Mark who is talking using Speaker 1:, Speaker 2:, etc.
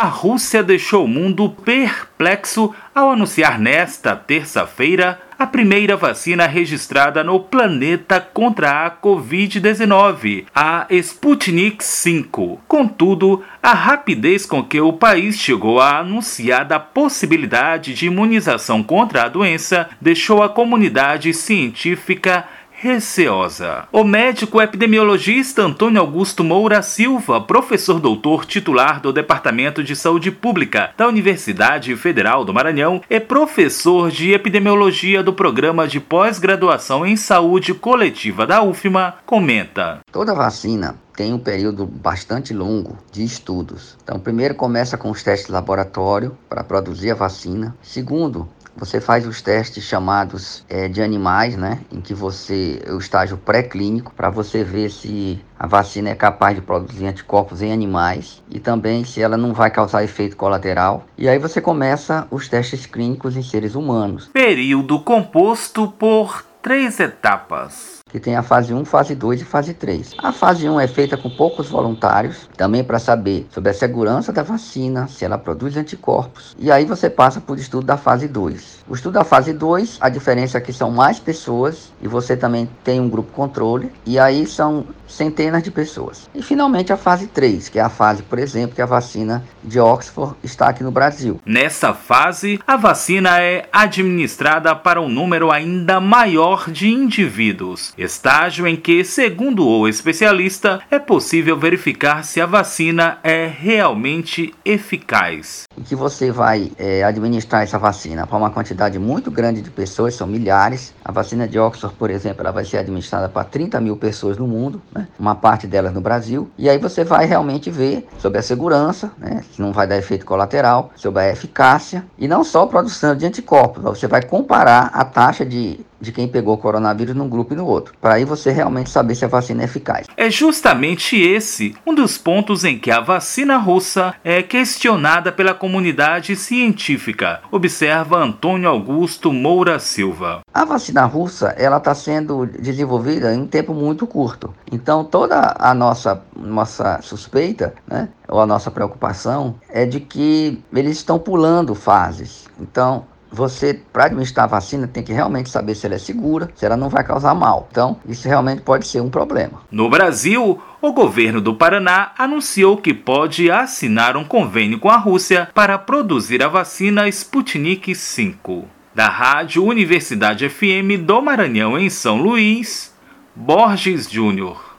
Speaker 1: A Rússia deixou o mundo perplexo ao anunciar nesta terça-feira a primeira vacina registrada no planeta contra a Covid-19, a Sputnik V. Contudo, a rapidez com que o país chegou a anunciar a possibilidade de imunização contra a doença deixou a comunidade científica receosa. O médico epidemiologista Antônio Augusto Moura Silva, professor doutor titular do Departamento de Saúde Pública da Universidade Federal do Maranhão e professor de epidemiologia do programa de pós-graduação em saúde coletiva da UFMA, comenta:
Speaker 2: Toda vacina tem um período bastante longo de estudos. Então, primeiro começa com os testes de laboratório para produzir a vacina. Segundo, você faz os testes chamados é, de animais, né? Em que você, o estágio pré-clínico, para você ver se a vacina é capaz de produzir anticorpos em animais e também se ela não vai causar efeito colateral. E aí você começa os testes clínicos em seres humanos.
Speaker 1: Período composto por três etapas
Speaker 2: que tem a fase 1, fase 2 e fase 3. A fase 1 é feita com poucos voluntários, também para saber sobre a segurança da vacina, se ela produz anticorpos. E aí você passa por estudo da fase 2. O estudo da fase 2, a diferença é que são mais pessoas e você também tem um grupo controle, e aí são centenas de pessoas. E finalmente a fase 3, que é a fase, por exemplo, que a vacina de Oxford está aqui no Brasil.
Speaker 1: Nessa fase, a vacina é administrada para um número ainda maior de indivíduos estágio em que, segundo o especialista, é possível verificar se a vacina é realmente eficaz.
Speaker 2: Que você vai é, administrar essa vacina para uma quantidade muito grande de pessoas, são milhares. A vacina de Oxford, por exemplo, ela vai ser administrada para 30 mil pessoas no mundo, né? uma parte delas no Brasil. E aí você vai realmente ver sobre a segurança, né? se não vai dar efeito colateral, sobre a eficácia e não só a produção de anticorpos. Você vai comparar a taxa de de quem pegou o coronavírus num grupo e no outro, para aí você realmente saber se a vacina é eficaz.
Speaker 1: É justamente esse um dos pontos em que a vacina russa é questionada pela comunidade científica, observa Antônio Augusto Moura Silva.
Speaker 2: A vacina russa ela está sendo desenvolvida em um tempo muito curto, então toda a nossa nossa suspeita, né, ou a nossa preocupação é de que eles estão pulando fases. Então você, para administrar a vacina, tem que realmente saber se ela é segura, se ela não vai causar mal. Então, isso realmente pode ser um problema.
Speaker 1: No Brasil, o governo do Paraná anunciou que pode assinar um convênio com a Rússia para produzir a vacina Sputnik V. Da Rádio Universidade FM do Maranhão, em São Luís, Borges Júnior.